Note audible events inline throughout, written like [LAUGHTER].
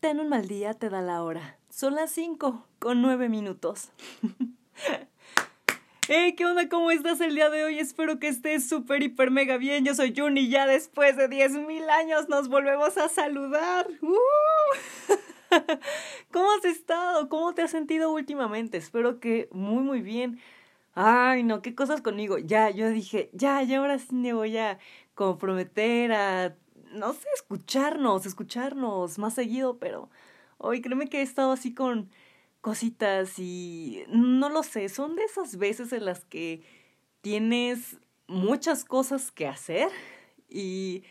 Ten un mal día, te da la hora. Son las 5 con 9 minutos. [LAUGHS] Hey, ¿qué onda? ¿Cómo estás el día de hoy? Espero que estés súper, hiper, mega bien. Yo soy Juni ya después de 10.000 años nos volvemos a saludar. ¡Uh! [LAUGHS] ¿Cómo has estado? ¿Cómo te has sentido últimamente? Espero que muy, muy bien. Ay, no, qué cosas conmigo. Ya, yo dije, ya, ya ahora sí me voy a comprometer a, no sé, escucharnos, escucharnos más seguido, pero hoy créeme que he estado así con cositas y no lo sé, son de esas veces en las que tienes muchas cosas que hacer y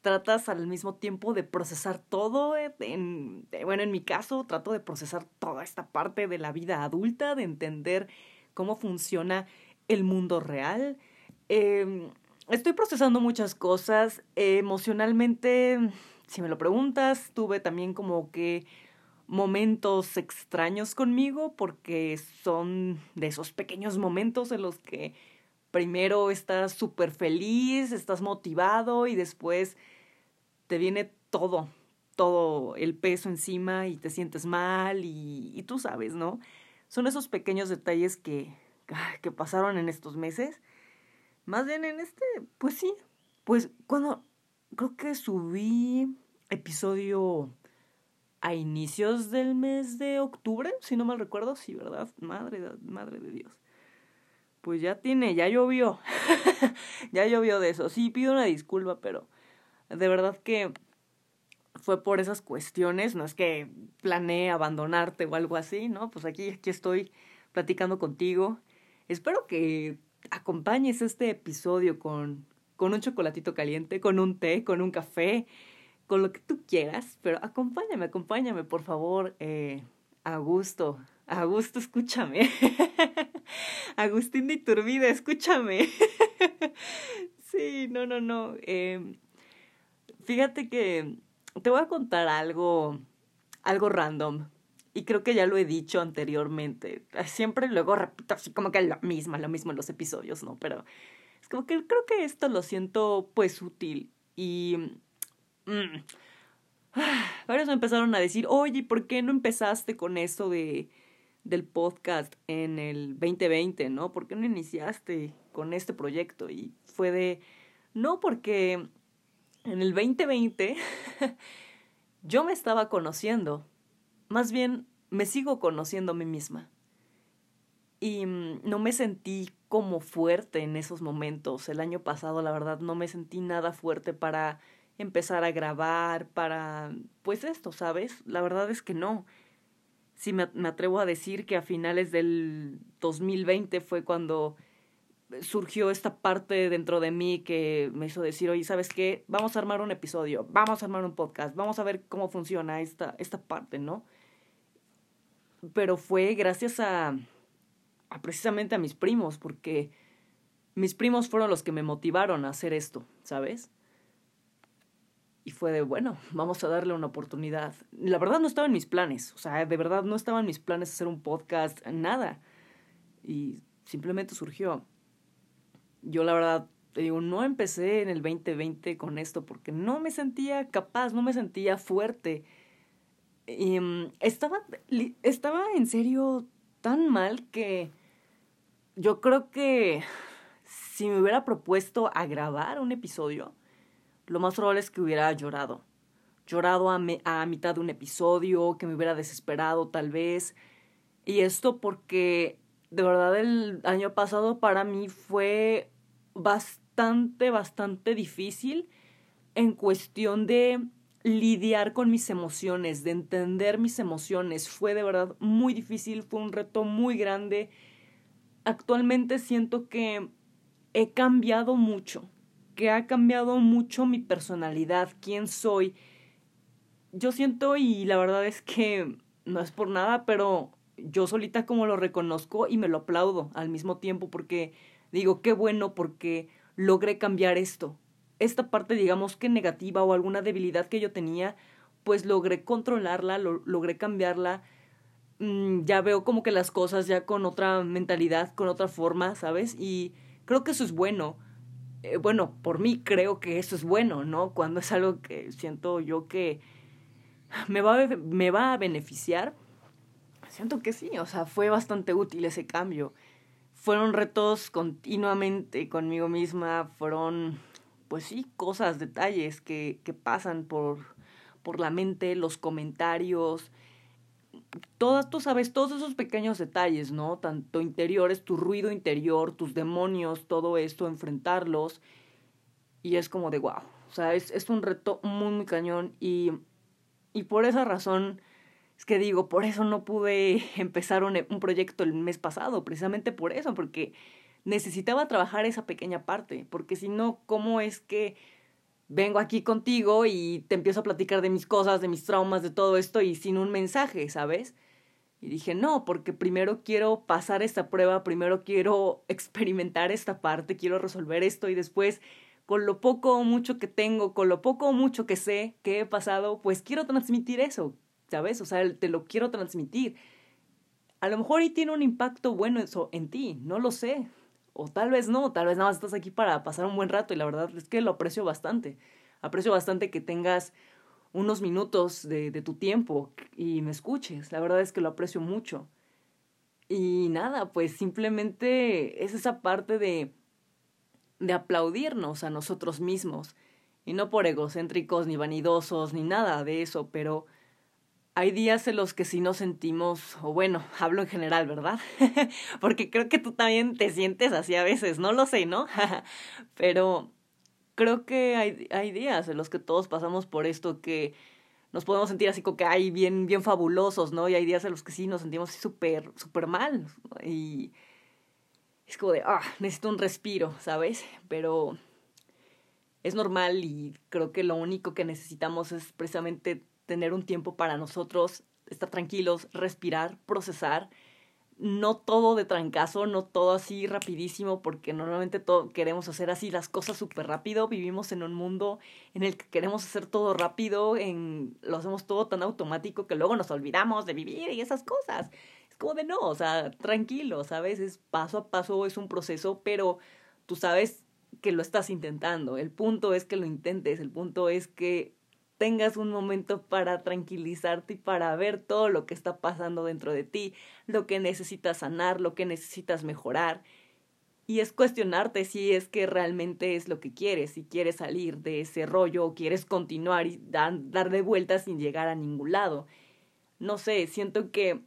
tratas al mismo tiempo de procesar todo. En, bueno, en mi caso, trato de procesar toda esta parte de la vida adulta, de entender cómo funciona el mundo real. Em, estoy procesando muchas cosas. emocionalmente, si me lo preguntas, tuve también como que momentos extraños conmigo porque son de esos pequeños momentos en los que primero estás súper feliz, estás motivado y después te viene todo, todo el peso encima y te sientes mal y, y tú sabes, ¿no? Son esos pequeños detalles que, que pasaron en estos meses. Más bien en este, pues sí, pues cuando creo que subí episodio a inicios del mes de octubre, si no mal recuerdo, sí, ¿verdad? Madre, madre de Dios. Pues ya tiene, ya llovió. [LAUGHS] ya llovió de eso. Sí, pido una disculpa, pero de verdad que fue por esas cuestiones, no es que planeé abandonarte o algo así, ¿no? Pues aquí, aquí estoy platicando contigo. Espero que acompañes este episodio con, con un chocolatito caliente, con un té, con un café, con lo que tú quieras, pero acompáñame, acompáñame, por favor, eh, a gusto, a gusto, escúchame. [LAUGHS] Agustín de Iturbide, escúchame. [LAUGHS] sí, no, no, no. Eh, fíjate que te voy a contar algo, algo random. Y creo que ya lo he dicho anteriormente. Siempre luego repito así como que lo mismo, lo mismo en los episodios, ¿no? Pero es como que creo que esto lo siento pues útil. Y Mm. [SIGHS] Varios me empezaron a decir, oye, ¿por qué no empezaste con esto de, del podcast en el 2020, no? ¿Por qué no iniciaste con este proyecto? Y fue de, no, porque en el 2020 [LAUGHS] yo me estaba conociendo, más bien me sigo conociendo a mí misma. Y mm, no me sentí como fuerte en esos momentos. El año pasado, la verdad, no me sentí nada fuerte para empezar a grabar, para, pues esto, ¿sabes? La verdad es que no. Sí me, atrevo a decir que a finales del 2020 fue cuando surgió esta parte dentro de mí que me hizo decir, oye, ¿sabes qué? Vamos a armar un episodio, vamos a armar un podcast, vamos a ver cómo funciona esta, esta parte, ¿no? Pero fue gracias a, precisamente a mis primos, porque mis primos fueron los que me motivaron a hacer esto, ¿sabes? Y fue de, bueno, vamos a darle una oportunidad. La verdad no estaba en mis planes, o sea, de verdad no estaba en mis planes hacer un podcast, nada. Y simplemente surgió. Yo la verdad, te digo, no empecé en el 2020 con esto porque no me sentía capaz, no me sentía fuerte. Mm, estaba, estaba en serio tan mal que yo creo que si me hubiera propuesto a grabar un episodio, lo más probable es que hubiera llorado. Llorado a, a mitad de un episodio, que me hubiera desesperado tal vez. Y esto porque de verdad el año pasado para mí fue bastante, bastante difícil en cuestión de lidiar con mis emociones, de entender mis emociones. Fue de verdad muy difícil, fue un reto muy grande. Actualmente siento que he cambiado mucho que ha cambiado mucho mi personalidad, quién soy. Yo siento y la verdad es que no es por nada, pero yo solita como lo reconozco y me lo aplaudo al mismo tiempo porque digo, qué bueno porque logré cambiar esto. Esta parte, digamos que negativa o alguna debilidad que yo tenía, pues logré controlarla, lo, logré cambiarla. Mm, ya veo como que las cosas ya con otra mentalidad, con otra forma, ¿sabes? Y creo que eso es bueno eh, bueno, por mí creo que eso es bueno, ¿no? Cuando es algo que siento yo que, me va, me va a beneficiar. Siento que sí, o sea, fue bastante útil ese cambio. Fueron retos continuamente conmigo misma, fueron, pues sí, cosas, detalles que, que pasan por, por la mente, los comentarios, todas, tú sabes, todos esos pequeños detalles, ¿no? Tanto interiores, tu ruido interior, tus demonios, todo esto, enfrentarlos. Y es como de wow. O sea, es, es un reto muy, muy cañón. Y, y por esa razón, es que digo, por eso no pude [LAUGHS] empezar un, un proyecto el mes pasado, precisamente por eso, porque necesitaba trabajar esa pequeña parte. Porque si no, ¿cómo es que vengo aquí contigo y te empiezo a platicar de mis cosas, de mis traumas, de todo esto y sin un mensaje, ¿sabes? Y dije, no, porque primero quiero pasar esta prueba, primero quiero experimentar esta parte, quiero resolver esto y después, con lo poco o mucho que tengo, con lo poco o mucho que sé que he pasado, pues quiero transmitir eso, ¿sabes? O sea, te lo quiero transmitir. A lo mejor y tiene un impacto bueno en ti, no lo sé, o tal vez no, tal vez nada más estás aquí para pasar un buen rato y la verdad es que lo aprecio bastante. Aprecio bastante que tengas unos minutos de, de tu tiempo y me escuches. La verdad es que lo aprecio mucho. Y nada, pues simplemente es esa parte de, de aplaudirnos a nosotros mismos. Y no por egocéntricos ni vanidosos ni nada de eso, pero hay días en los que sí nos sentimos, o bueno, hablo en general, ¿verdad? [LAUGHS] Porque creo que tú también te sientes así a veces, no lo sé, ¿no? [LAUGHS] Pero creo que hay, hay días en los que todos pasamos por esto que nos podemos sentir así como que hay bien, bien fabulosos, ¿no? Y hay días en los que sí nos sentimos súper, súper mal. Y es como de, ah, necesito un respiro, ¿sabes? Pero es normal y creo que lo único que necesitamos es precisamente tener un tiempo para nosotros, estar tranquilos, respirar, procesar. No todo de trancazo, no todo así rapidísimo, porque normalmente todo, queremos hacer así las cosas súper rápido. Vivimos en un mundo en el que queremos hacer todo rápido, en, lo hacemos todo tan automático que luego nos olvidamos de vivir y esas cosas. Es como de no, o sea, tranquilo, ¿sabes? Es paso a paso, es un proceso, pero tú sabes que lo estás intentando. El punto es que lo intentes, el punto es que tengas un momento para tranquilizarte y para ver todo lo que está pasando dentro de ti, lo que necesitas sanar, lo que necesitas mejorar. Y es cuestionarte si es que realmente es lo que quieres, si quieres salir de ese rollo o quieres continuar y dar, de vueltas sin llegar a ningún lado. No sé, siento que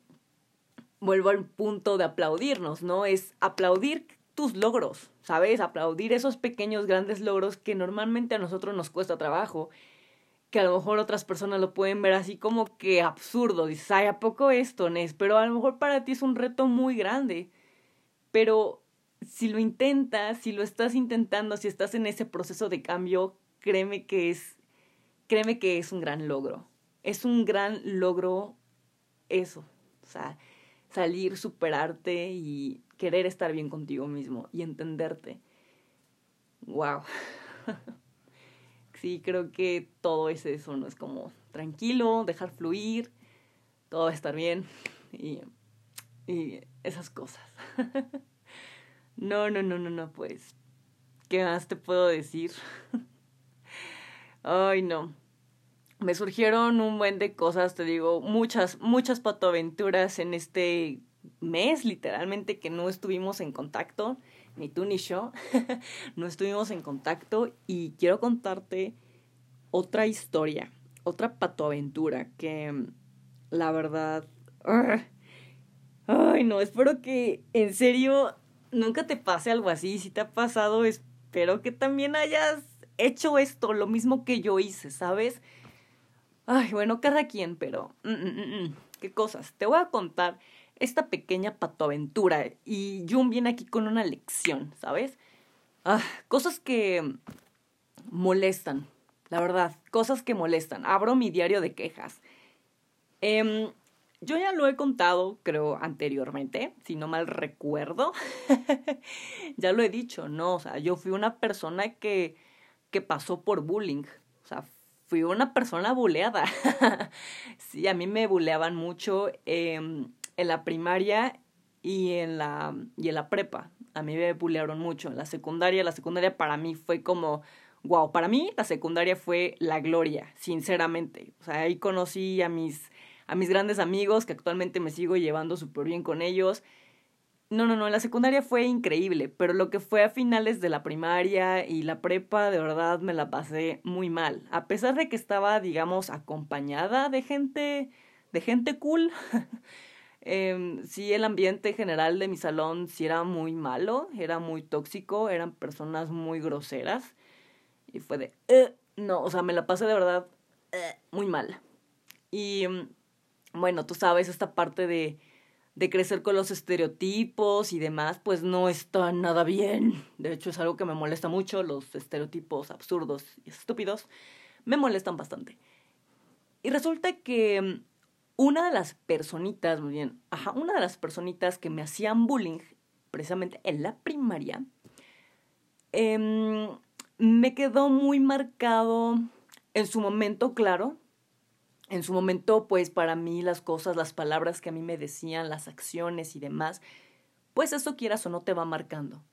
vuelvo al punto de aplaudirnos, ¿no? Es aplaudir tus logros, ¿sabes? Aplaudir esos pequeños, grandes logros que normalmente a nosotros nos cuesta trabajo que a lo mejor otras personas lo pueden ver así como que absurdo. Dices, ay, ¿a poco esto, Nes? Pero a lo mejor para ti es un reto muy grande. Pero si lo intentas, si lo estás intentando, si estás en ese proceso de cambio, créeme que es, créeme que es un gran logro. Es un gran logro eso. O sea, salir, superarte y querer estar bien contigo mismo y entenderte. Wow. [LAUGHS] sí, creo que todo es eso, ¿no? Es como tranquilo, dejar fluir, todo va a estar bien y, y esas cosas. [LAUGHS] no, no, no, no, no, pues, ¿qué más te puedo decir? [LAUGHS] Ay, no. Me surgieron un buen de cosas, te digo, muchas, muchas patoaventuras en este mes, literalmente, que no estuvimos en contacto ni tú ni yo, [LAUGHS] no estuvimos en contacto y quiero contarte otra historia, otra patoaventura que mm, la verdad... Ay, no, espero que en serio nunca te pase algo así. Si te ha pasado, espero que también hayas hecho esto, lo mismo que yo hice, ¿sabes? Ay, bueno, cada quien, pero... Mm, mm, ¿Qué cosas? Te voy a contar esta pequeña patoaventura y Jun viene aquí con una lección, ¿sabes? Ah, cosas que molestan, la verdad, cosas que molestan. Abro mi diario de quejas. Eh, yo ya lo he contado, creo, anteriormente, si no mal recuerdo. [LAUGHS] ya lo he dicho, ¿no? O sea, yo fui una persona que, que pasó por bullying. O sea, fui una persona buleada. [LAUGHS] sí, a mí me buleaban mucho. Eh, en la primaria y en la, y en la prepa. A mí me bulearon mucho. La secundaria, la secundaria para mí fue como wow, para mí la secundaria fue la gloria, sinceramente. O sea, ahí conocí a mis, a mis grandes amigos que actualmente me sigo llevando súper bien con ellos. No, no, no, la secundaria fue increíble, pero lo que fue a finales de la primaria y la prepa, de verdad me la pasé muy mal. A pesar de que estaba, digamos, acompañada de gente, de gente cool. [LAUGHS] eh, sí, el ambiente general de mi salón sí era muy malo, era muy tóxico, eran personas muy groseras. Y fue de, eh, no, o sea, me la pasé de verdad eh, muy mal. Y mm, bueno, tú sabes, esta parte de de crecer con los estereotipos y demás, pues no está nada bien. De hecho, es algo que me molesta mucho, los estereotipos absurdos y estúpidos me molestan bastante. Y resulta que mm, una de las personitas, muy bien, ajá, una de las personitas que me hacían bullying, precisamente en la primaria, eh, me quedó muy marcado en su momento, claro, en su momento, pues para mí las cosas, las palabras que a mí me decían, las acciones y demás, pues eso quieras o no te va marcando.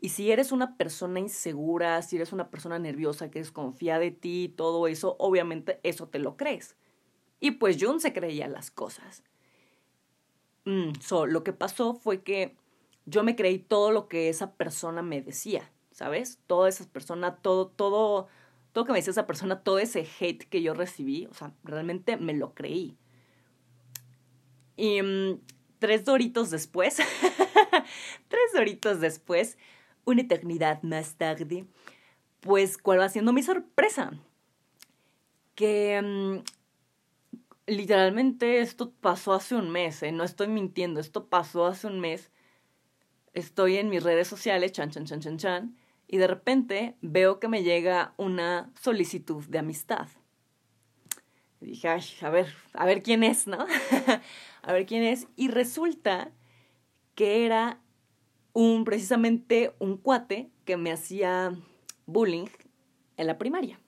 Y si eres una persona insegura, si eres una persona nerviosa que desconfía de ti, todo eso, obviamente eso te lo crees. Y pues Jun se creía las cosas. Mm, so, lo que pasó fue que yo me creí todo lo que esa persona me decía, ¿sabes? Toda esa persona, todo, todo, todo que me decía esa persona, todo ese hate que yo recibí, o sea, realmente me lo creí. Y mm, tres doritos después, [LAUGHS] tres doritos después, una eternidad más tarde, pues, ¿cuál va siendo mi sorpresa? Que mm, literalmente esto pasó hace un mes, ¿eh? no estoy mintiendo, esto pasó hace un mes. Estoy en mis redes sociales, chan, chan, chan, chan, chan y de repente veo que me llega una solicitud de amistad. Dije, ay, a ver, a ver quién es, ¿no? [LAUGHS] a ver quién es. Y resulta que era un, precisamente un cuate que me hacía bullying en la primaria.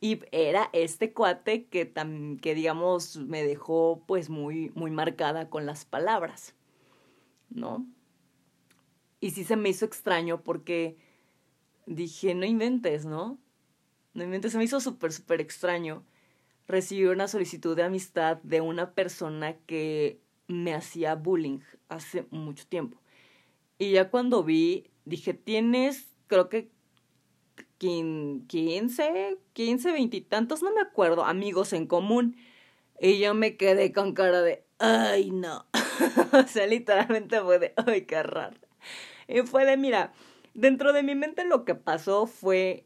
Y era este cuate que, que digamos, me dejó pues muy, muy marcada con las palabras, ¿no? Y sí se me hizo extraño porque dije, no inventes, ¿no? No inventes, se me hizo súper, súper extraño recibir una solicitud de amistad de una persona que me hacía bullying hace mucho tiempo. Y ya cuando vi, dije, tienes, creo que 15, 15, veintitantos, no me acuerdo, amigos en común. Y yo me quedé con cara de, ay, no. [LAUGHS] o sea, literalmente fue de, ay, qué raro. Y fue de, mira, dentro de mi mente lo que pasó fue,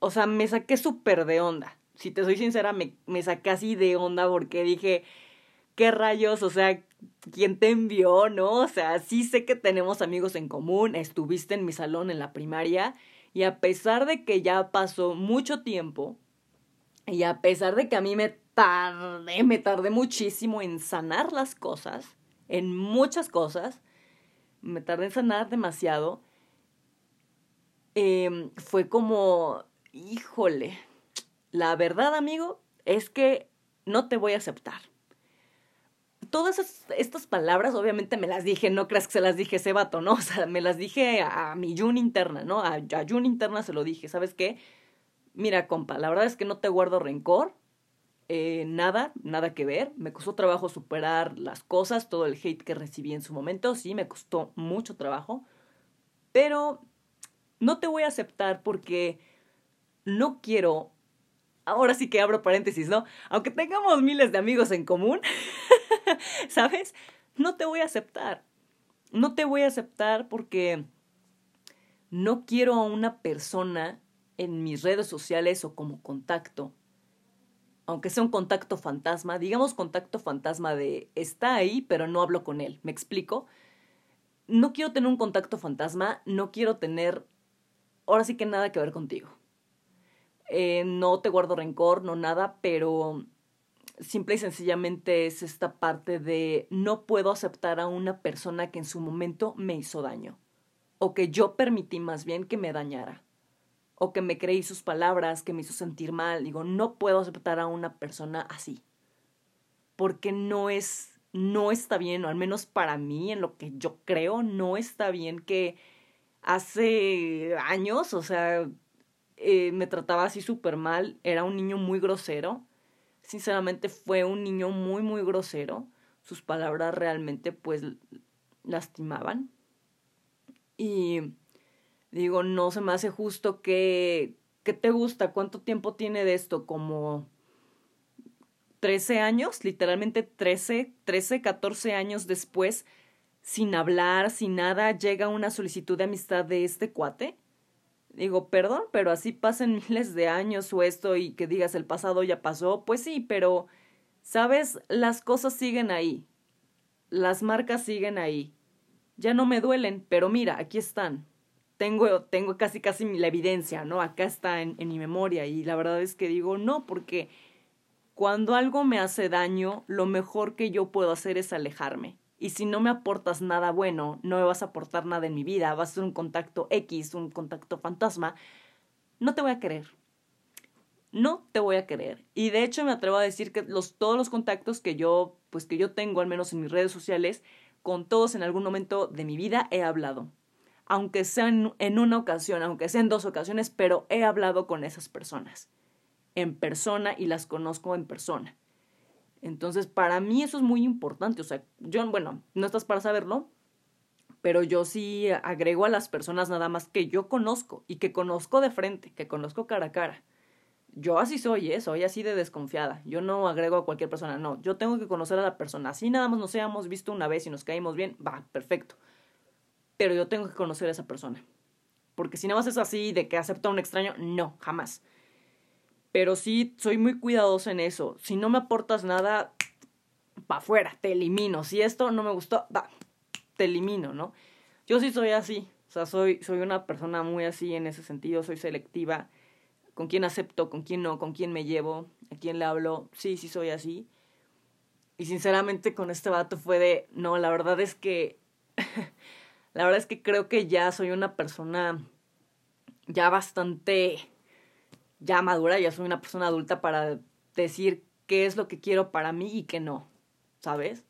o sea, me saqué súper de onda. Si te soy sincera, me, me saqué así de onda porque dije, ¿qué rayos? O sea, ¿quién te envió? ¿No? O sea, sí sé que tenemos amigos en común, estuviste en mi salón en la primaria y a pesar de que ya pasó mucho tiempo y a pesar de que a mí me tardé, me tardé muchísimo en sanar las cosas, en muchas cosas, me tardé en sanar demasiado, eh, fue como, híjole, la verdad amigo es que no te voy a aceptar. Todas estas palabras obviamente me las dije, no creas que se las dije ese vato, ¿no? [LAUGHS] O sea, me las dije a, mi Jun interna, ¿no? A, a Jun interna se lo dije, ¿sabes qué? Mira, compa, la verdad es que no te guardo rencor, eh, nada, nada que ver. Me costó trabajo superar las cosas, todo el hate que recibí en su momento, sí, me costó mucho trabajo. Pero no te voy a aceptar porque no quiero, ahora sí que abro paréntesis, ¿no? Aunque tengamos miles de amigos en común, [LAUGHS] [LAUGHS] ¿sabes? No te voy a aceptar. No te voy a aceptar porque no quiero a una persona en mis redes sociales o como contacto, aunque sea un contacto fantasma, digamos contacto fantasma de está ahí, pero no hablo con él. ¿Me explico? No quiero tener un contacto fantasma, no quiero tener ahora sí que nada que ver contigo. Eh, no te guardo rencor, no nada, pero simple y sencillamente es esta parte de no puedo aceptar a una persona que en su momento me hizo daño, o que yo permití más bien que me dañara, o que me creí sus palabras, que me hizo sentir mal. Digo, no puedo aceptar a una persona así, porque no es, no está bien, o al menos para mí, en lo que yo creo, no está bien que hace años, o sea, eh, me trataba así súper mal, era un niño muy grosero, sinceramente fue un niño muy, muy grosero, sus palabras realmente pues lastimaban. Y digo, no se me hace justo que, ¿qué te gusta? ¿Cuánto tiempo tiene de esto? Como 13 años, literalmente 13, 13, 14 años después, sin hablar, sin nada, llega una solicitud de amistad de este cuate. Digo, perdón, pero así pasan [LAUGHS] miles de años o esto y que digas el pasado ya pasó, pues sí, pero, ¿sabes? Las cosas siguen ahí. Las marcas siguen ahí. Ya no me duelen, pero mira, aquí están. Tengo, tengo casi casi la evidencia, ¿no? Acá está en, en mi memoria y la verdad es que digo no, porque cuando algo me hace daño, lo mejor que yo puedo hacer es alejarme. Y si no me aportas nada bueno, no me vas a aportar nada en mi vida, vas a ser un contacto X, un contacto fantasma, no te voy a querer. No te voy a querer. Y de hecho me atrevo a decir que los, todos los contactos que yo, pues que yo tengo, al menos en mis redes sociales, con todos en algún momento de mi vida he hablado. Aunque sea en una ocasión, aunque sea en dos ocasiones, pero he hablado con esas personas en persona y las conozco en persona. Entonces, para mí eso es muy importante. O sea, yo, bueno, no estás para saberlo, pero yo sí agrego a las personas nada más que yo conozco y que conozco de frente, que conozco cara a cara. Yo así soy, ¿eh? soy así de desconfiada. Yo no agrego a cualquier persona, no. Yo tengo que conocer a la persona. Así nada más nos hayamos visto una vez y nos caímos bien, va, perfecto. Pero yo tengo que conocer a esa persona. Porque si nada más es así de que acepta a un extraño, no, jamás. Pero sí, soy muy cuidadoso en eso. Si no me aportas nada, pa' afuera, te elimino. Si esto no me gustó, va, te elimino, ¿no? Yo sí soy así. O sea, soy, soy una persona muy así en ese sentido. Soy selectiva. Con quién acepto, con quién no, con quién me llevo, a quién le hablo. Sí, sí soy así. Y sinceramente con este vato fue de, no, la verdad es que, [LAUGHS] la verdad es que creo que ya soy una persona ya bastante ya madura, ya soy una persona adulta para decir qué es lo que quiero para mí y qué no, ¿sabes?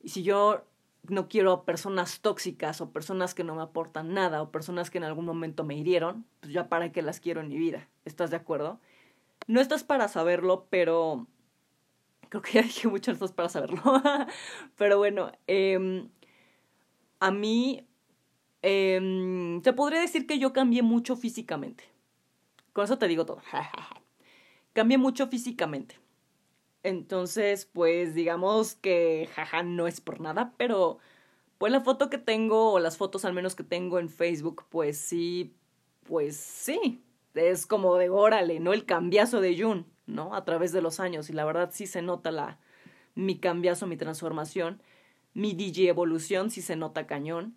Y si yo no quiero personas tóxicas o personas que no me aportan nada o personas que en algún momento me hirieron, pues ya para qué las quiero en mi vida. ¿Estás de acuerdo? No estás para saberlo, pero creo que ya dije mucho estás para saberlo. [LAUGHS] pero bueno, eh, a mí eh, te podría decir que yo cambié mucho físicamente. Con eso te digo todo. [LAUGHS] Cambié mucho físicamente. Entonces, pues digamos que jaja no es por nada, pero pues la foto que tengo, o las fotos al menos que tengo en Facebook, pues sí, pues sí. Es como de órale, ¿no? El cambiazo de Jun, ¿no? A través de los años. Y la verdad sí se nota la, mi cambiazo, mi transformación. Mi DJ evolución sí se nota cañón.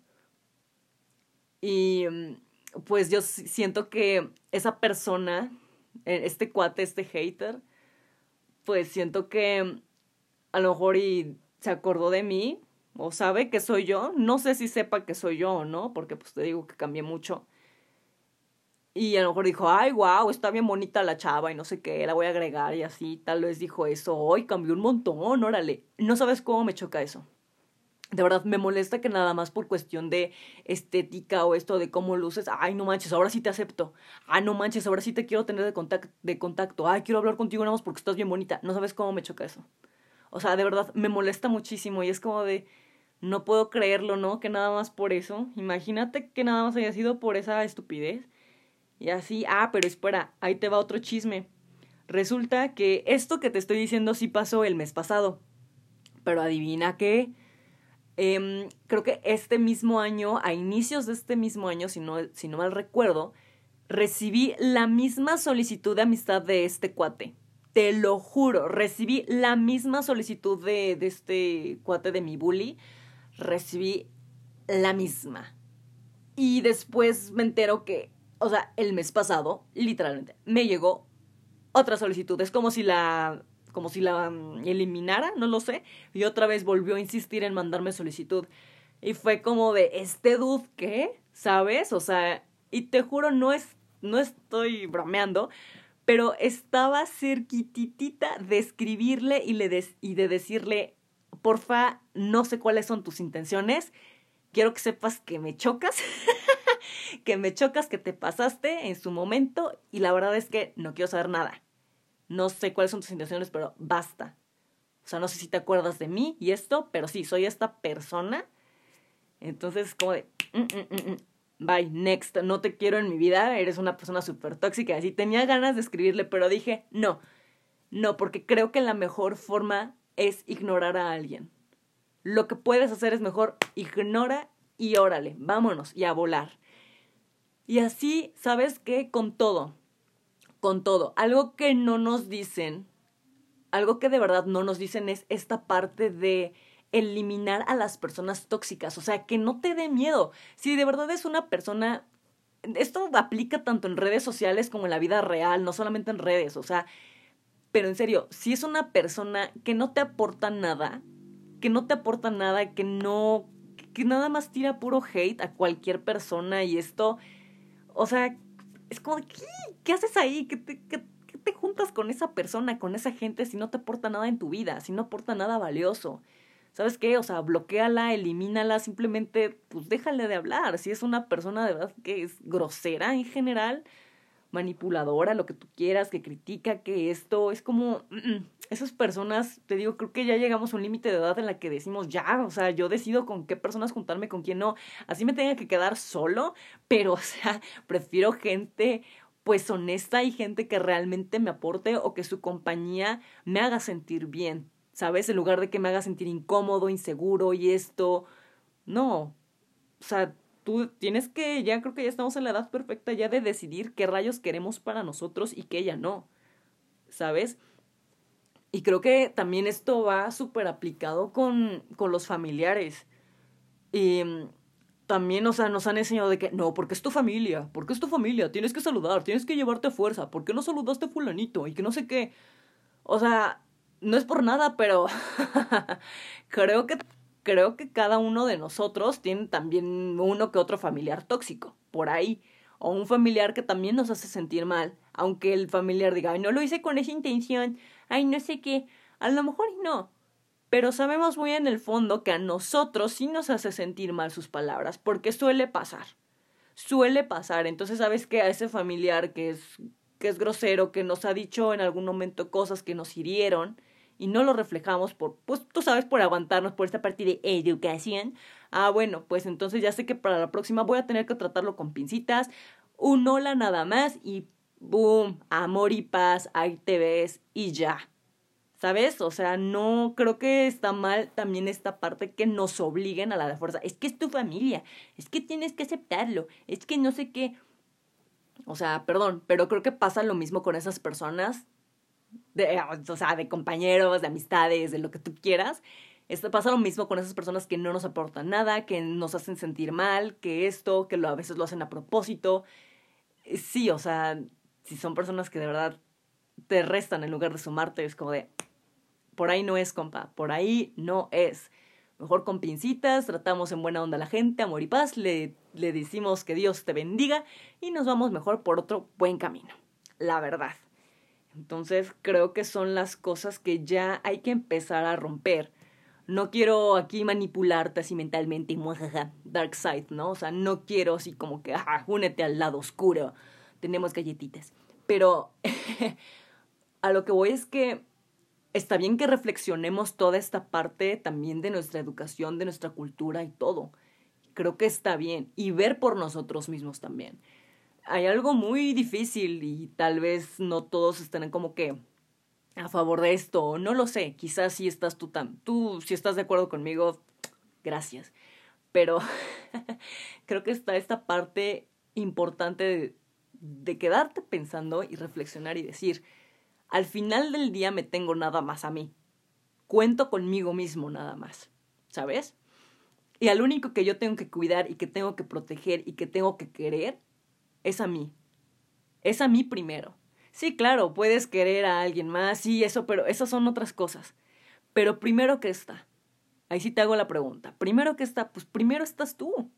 Y mm, pues yo siento que esa persona, e, este cuate, este hater, pues siento que a lo mejor y se acordó de mí o sabe que soy yo. No sé si sepa que soy yo o no, porque pues te digo que cambié mucho. Y a lo mejor dijo, ay, wow, está bien bonita la chava y no sé qué, la voy a agregar y así. Tal vez dijo eso, hoy cambió un montón, órale. No sabes cómo me choca eso de verdad me molesta que nada más por cuestión de estética o esto de cómo luces, ay no manches, ahora sí te acepto, ay no manches, ahora sí te quiero tener de, contacto, de contacto, ay quiero hablar contigo nada más porque estás bien bonita, no sabes cómo me choca eso. O sea, de verdad me molesta muchísimo y es como de, no puedo creerlo, ¿no? Que nada más por eso, imagínate que nada más haya sido por esa estupidez. Y así, ah, pero espera, ahí te va otro chisme. Resulta que esto que te estoy diciendo sí pasó el mes pasado. Pero adivina qué Em, creo que este mismo año, a inicios de este mismo año, si no, si no mal recuerdo, recibí la misma solicitud de amistad de este cuate. Te lo juro, recibí la misma solicitud de, de este cuate de mi bully. Recibí la misma. Y después me entero que, o sea, el mes pasado, literalmente, me llegó otra solicitud. Es como si la como si la mm, eliminara, no lo sé, y otra vez volvió a insistir en mandarme solicitud. Y fue como de, ¿este dude qué? ¿Sabes? O sea, y te juro, no, es, no estoy bromeando, pero estaba cerquititita de escribirle y, le y de decirle, porfa, no sé cuáles son tus intenciones, quiero que sepas que me chocas [LAUGHS] que me chocas, que te pasaste en su momento y la verdad es que no quiero saber nada. No sé cuáles son tus intenciones, pero basta. O sea, no sé si te acuerdas de mí y esto, pero sí, soy esta persona. Entonces, como de, mm, mm, mm, bye, next, no te quiero en mi vida, eres una persona súper tóxica. Así tenía ganas de escribirle, pero dije, no, no, porque creo que la mejor forma es ignorar a alguien. Lo que puedes hacer es mejor ignora y órale, vámonos y a volar. Y así, ¿sabes qué? Con todo, con todo. Algo que no nos dicen, algo que de verdad no nos dicen es esta parte de eliminar a las personas tóxicas, o sea, que no te dé miedo. Si de verdad es una persona, esto aplica tanto en redes sociales como en la vida real, no solamente en redes, o sea, pero en serio, si es una persona que no te aporta nada, que no te aporta nada, que no, que nada más tira puro hate a cualquier persona y esto, o sea, es como, ¿qué, ¿Qué haces ahí? ¿Qué te, qué, te juntas con esa persona, con esa gente si no te aporta nada en tu vida, si no aporta nada valioso? ¿Sabes qué? O sea, bloqueala, elimínala, simplemente, pues déjale de hablar. Si es una persona de verdad que es grosera en general, manipuladora, lo que tú quieras, que critica, que esto, es como, esas personas, te digo, creo que ya llegamos a un límite de edad en la que decimos, ya, o sea, yo decido con qué personas juntarme, con quién no, así me tenga que quedar solo, pero, [LAUGHS] o sea, prefiero gente pues honesta y gente que realmente me aporte o que su compañía me haga sentir bien, ¿sabes? En lugar de que me haga sentir incómodo, inseguro y esto, no, o sea, tú tienes que, ya creo que ya estamos en la edad perfecta ya de decidir qué rayos queremos para nosotros y qué ya no, ¿sabes? Y creo que también esto va súper aplicado con, con los familiares. Y mm, también, o sea, nos han enseñado de que, no, porque es tu familia, porque es tu familia, tienes que saludar, tienes que llevarte fuerza, ¿por qué no saludaste a fulanito? Y que no sé qué. O sea, no es por nada, pero [LAUGHS] creo que creo que cada uno de nosotros tiene también uno que otro familiar tóxico, por ahí. O un familiar que también nos hace sentir mal, aunque el familiar diga, no lo hice con esa intención, ay, no sé qué. A lo mejor no. Pero sabemos muy en el fondo que a nosotros sí nos hace sentir mal sus palabras, porque suele pasar. Suele pasar. Entonces, ¿sabes que A ese familiar que es, que es grosero, que nos ha dicho en algún momento cosas que nos hirieron, y no lo reflejamos por, pues tú sabes, por aguantarnos por esta parte de educación. Ah, bueno, pues entonces ya sé que para la próxima voy a tener que tratarlo con pincitas, un hola nada más y boom, amor y paz, ahí te ves y ya. ¿Sabes? O sea, no creo que está mal también esta parte que nos obliguen a la fuerza. Es que es tu familia, es que tienes que aceptarlo, es que no sé qué. O sea, perdón, pero creo que pasa lo mismo con esas personas de, o sea, de compañeros, de amistades, de lo que tú quieras. Esto pasa lo mismo con esas personas que no nos aportan nada, que nos hacen sentir mal, que esto, que lo, a veces lo hacen a propósito. Sí, o sea, si son personas que de verdad te restan en lugar de sumarte, es como de, por ahí no es, compa, por ahí no es. Mejor con pincitas, tratamos en buena onda a la gente, amor y paz, le, le decimos que Dios te bendiga y nos vamos mejor por otro buen camino. La verdad. Entonces creo que son las cosas que ya hay que empezar a romper. No quiero aquí manipularte así mentalmente y dark side, ¿no? O sea, no quiero así como que, ajá, únete al lado oscuro. Tenemos galletitas. Pero [LAUGHS] a lo que voy es que está bien que reflexionemos toda esta parte también de nuestra educación, de nuestra cultura y todo. Creo que está bien. Y ver por nosotros mismos también hay algo muy difícil y tal vez no todos estén como que a favor de esto, no lo sé, quizás si estás tú tan, tú si estás de acuerdo conmigo, gracias. Pero [LAUGHS] creo que está esta parte importante de, de quedarte pensando y reflexionar y decir, al final del día me tengo nada más a mí. Cuento conmigo mismo nada más, ¿sabes? Y al único que yo tengo que cuidar y que tengo que proteger y que tengo que querer es a mí. Es a mí primero. Sí, claro, puedes querer a alguien más, sí, eso, pero esas son otras cosas. Pero primero que está. Ahí sí te hago la pregunta. Primero que está, pues primero estás tú.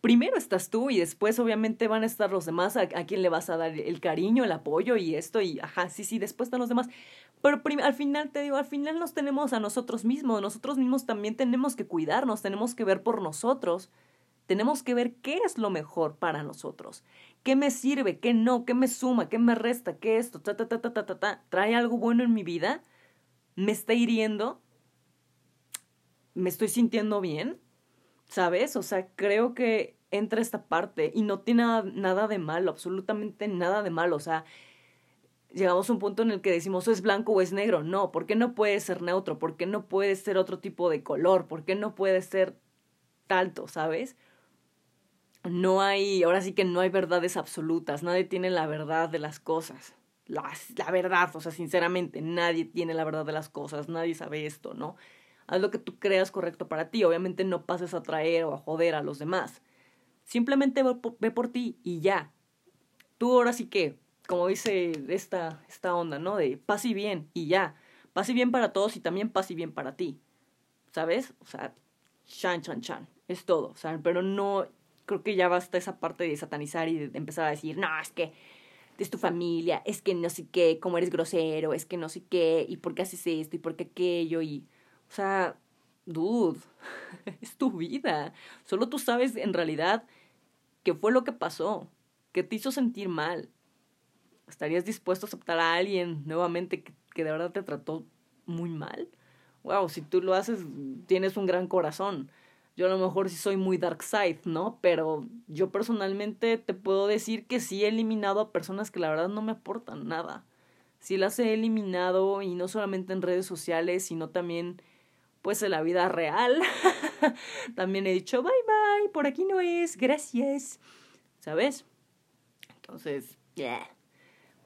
Primero estás tú y después obviamente van a estar los demás a, quien le vas a dar el cariño, el apoyo y esto y ajá, sí, sí, después están los demás. Pero al final te digo, al final nos tenemos a nosotros mismos, nosotros mismos también tenemos que cuidarnos, tenemos que ver por nosotros Tenemos que ver qué es lo mejor para nosotros. ¿Qué me sirve? ¿Qué no? ¿Qué me suma? ¿Qué me resta? ¿Qué esto? Ta, ta, ta, ta, ta, ta. ¿Trae algo bueno en mi vida? ¿Me está hiriendo? ¿Me estoy sintiendo bien? ¿Sabes? O sea, creo que entra esta parte y no tiene nada, de malo, absolutamente nada de malo. O sea, llegamos a un punto en el que decimos es blanco o es negro. No, ¿por qué no puede ser neutro? ¿Por qué no puede ser otro tipo de color? ¿Por qué no puede ser talto, sabes? No hay, ahora sí que no hay verdades absolutas, nadie tiene la verdad de las cosas. La, la verdad, o sea, sinceramente, nadie tiene la verdad de las cosas, nadie sabe esto, ¿no? Haz lo que tú creas correcto para ti, obviamente no pases a traer o a joder a los demás. Simplemente ve por, ti y ya. Tú ahora sí que como dice esta, esta onda, ¿no? De paz y bien y ya. Paz y bien para todos y también paz y bien para ti. ¿Sabes? O sea, chan, chan, chan. Es todo. O sea, pero no, creo que ya basta esa parte de satanizar y de empezar a decir, no, es que es tu familia, es que no sé qué, cómo eres grosero, es que no sé qué, y por qué haces esto, y por qué aquello, y, o sea, dude, [LAUGHS] es tu vida. Solo tú sabes en realidad qué fue lo que pasó, qué te hizo sentir mal, ¿Estarías dispuesto a aceptar a alguien nuevamente que, de verdad te trató muy mal? Wow, si tú lo haces, tienes un gran corazón. Yo a lo mejor sí soy muy dark side, ¿no? Pero yo personalmente te puedo decir que sí he eliminado a personas que la verdad no me aportan nada. Sí las he eliminado y no solamente en redes sociales, sino también pues en la vida real. [LAUGHS] también he dicho bye bye, por aquí no es, gracias. ¿Sabes? Entonces, yeah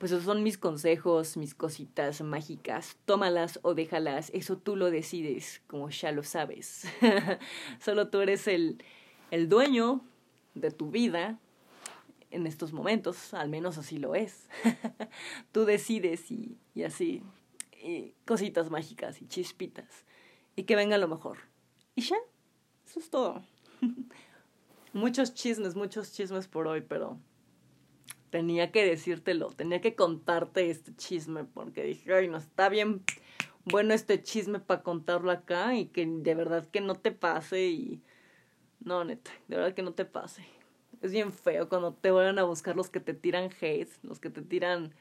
pues esos son mis consejos, mis cositas mágicas. Tómalas o déjalas, eso tú lo decides, como ya lo sabes. [LAUGHS] Solo tú eres el, el dueño de tu vida en estos momentos, al menos así lo es. [LAUGHS] tú decides y, y así, cositas mágicas y chispitas. Y que venga lo mejor. Y ya, eso es todo. [LAUGHS] muchos chismes, muchos chismes por hoy, pero tenía que decírtelo, tenía que contarte este chisme, porque dije, ay, no, está bien bueno este chisme para contarlo acá y que de verdad que no te pase y... No, neta, de verdad que no te pase. Es bien feo cuando te vuelven a buscar los que te tiran hate, los que te tiran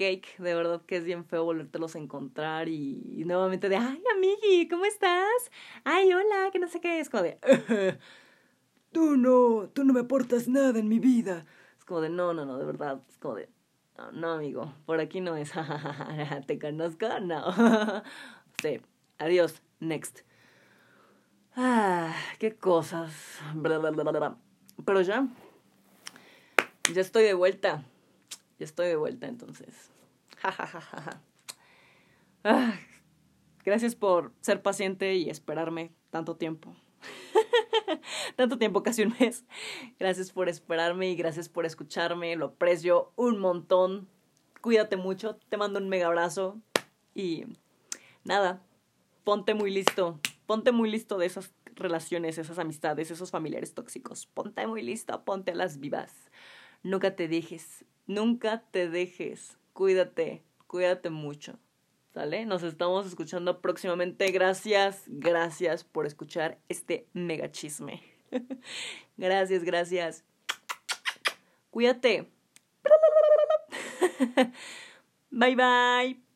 de verdad que es bien feo volvértelos a encontrar y, nuevamente de, ay, amigui, ¿cómo estás? Ay, hola, que no sé qué, es como de, [LAUGHS] tú no, tú no me aportas nada en mi vida como de, no, no, no, de verdad, es como de, no, amigo, por aquí no es, [LAUGHS] te conozco, no. [LAUGHS] sí, adiós, next. Ah, qué cosas. Pero ya, ya estoy de vuelta. Ya estoy de vuelta entonces. ah, gracias por ser paciente y esperarme tanto tiempo. [LAUGHS] tanto tiempo, casi un mes. Gracias por esperarme y gracias por escucharme. Lo aprecio un montón. Cuídate mucho. Te mando un mega abrazo. Y nada, ponte muy listo. Ponte muy listo de esas relaciones, esas amistades, esos familiares tóxicos. Ponte muy listo, ponte a las vivas. Nunca te dejes. Nunca te dejes. Cuídate. Cuídate mucho. ¿Sale? Nos estamos escuchando próximamente. Gracias, gracias por escuchar este mega chisme. [LAUGHS] gracias, gracias. Cuídate. [LAUGHS] bye bye.